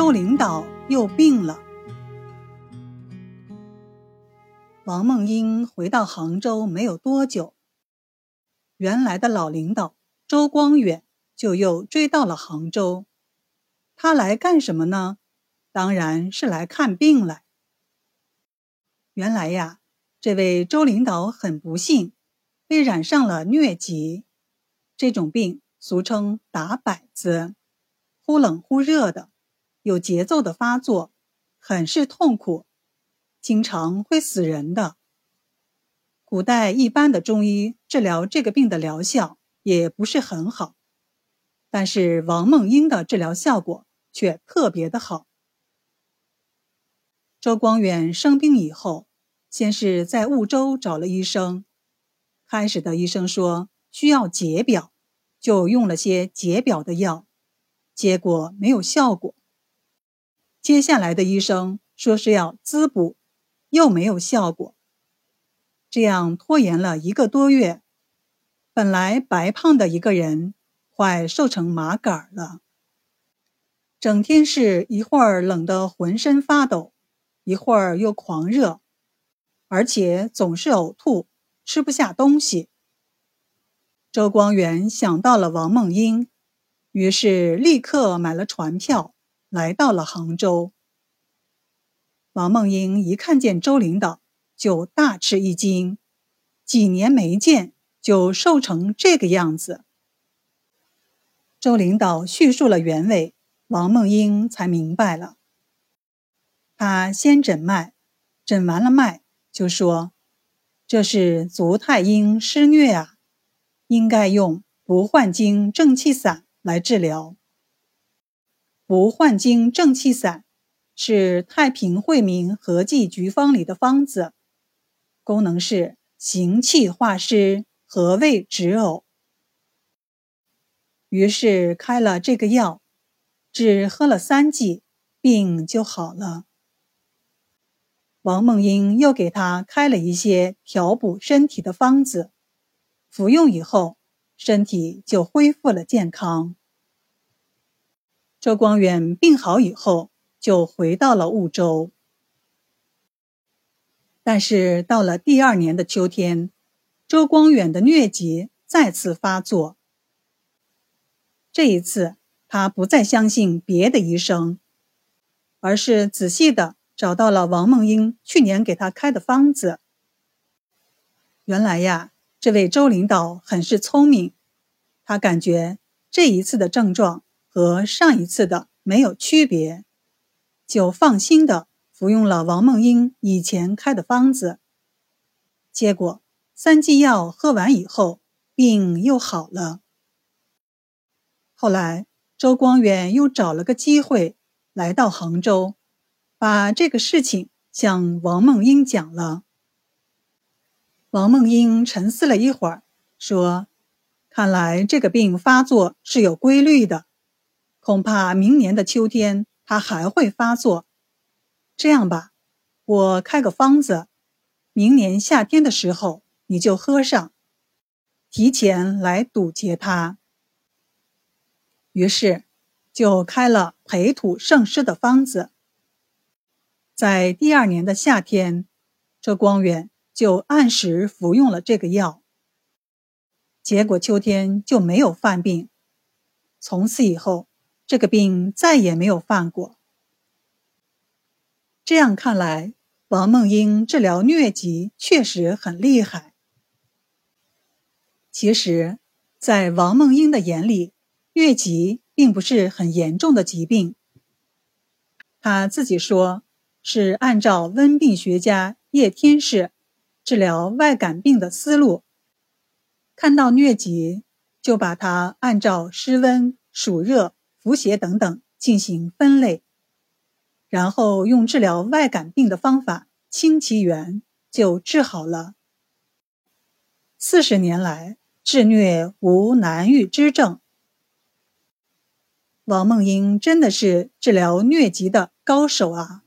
周领导又病了。王梦英回到杭州没有多久，原来的老领导周光远就又追到了杭州。他来干什么呢？当然是来看病来。原来呀，这位周领导很不幸，被染上了疟疾，这种病俗称打摆子，忽冷忽热的。有节奏的发作，很是痛苦，经常会死人的。古代一般的中医治疗这个病的疗效也不是很好，但是王梦英的治疗效果却特别的好。周光远生病以后，先是在婺州找了医生，开始的医生说需要解表，就用了些解表的药，结果没有效果。接下来的医生说是要滋补，又没有效果，这样拖延了一个多月。本来白胖的一个人，快瘦成麻杆了。整天是一会儿冷得浑身发抖，一会儿又狂热，而且总是呕吐，吃不下东西。周光远想到了王梦英，于是立刻买了船票。来到了杭州，王梦英一看见周领导，就大吃一惊。几年没见，就瘦成这个样子。周领导叙述了原委，王梦英才明白了。他先诊脉，诊完了脉，就说：“这是足太阴失虐啊，应该用不换精正气散来治疗。”不换精正气散是太平惠民合剂局方里的方子，功能是行气化湿、和胃止呕。于是开了这个药，只喝了三剂，病就好了。王梦英又给他开了一些调补身体的方子，服用以后，身体就恢复了健康。周光远病好以后，就回到了婺州。但是到了第二年的秋天，周光远的疟疾再次发作。这一次，他不再相信别的医生，而是仔细的找到了王梦英去年给他开的方子。原来呀，这位周领导很是聪明，他感觉这一次的症状。和上一次的没有区别，就放心的服用了王梦英以前开的方子。结果三剂药喝完以后，病又好了。后来周光远又找了个机会来到杭州，把这个事情向王梦英讲了。王梦英沉思了一会儿，说：“看来这个病发作是有规律的。”恐怕明年的秋天他还会发作。这样吧，我开个方子，明年夏天的时候你就喝上，提前来堵截他。于是就开了培土圣湿的方子。在第二年的夏天，这光远就按时服用了这个药。结果秋天就没有犯病，从此以后。这个病再也没有犯过。这样看来，王梦英治疗疟疾确实很厉害。其实，在王梦英的眼里，疟疾并不是很严重的疾病。他自己说，是按照温病学家叶天士治疗外感病的思路，看到疟疾，就把它按照湿温、暑热。符邪等等进行分类，然后用治疗外感病的方法清其源，就治好了。四十年来，治疟无难愈之症。王梦英真的是治疗疟疾的高手啊。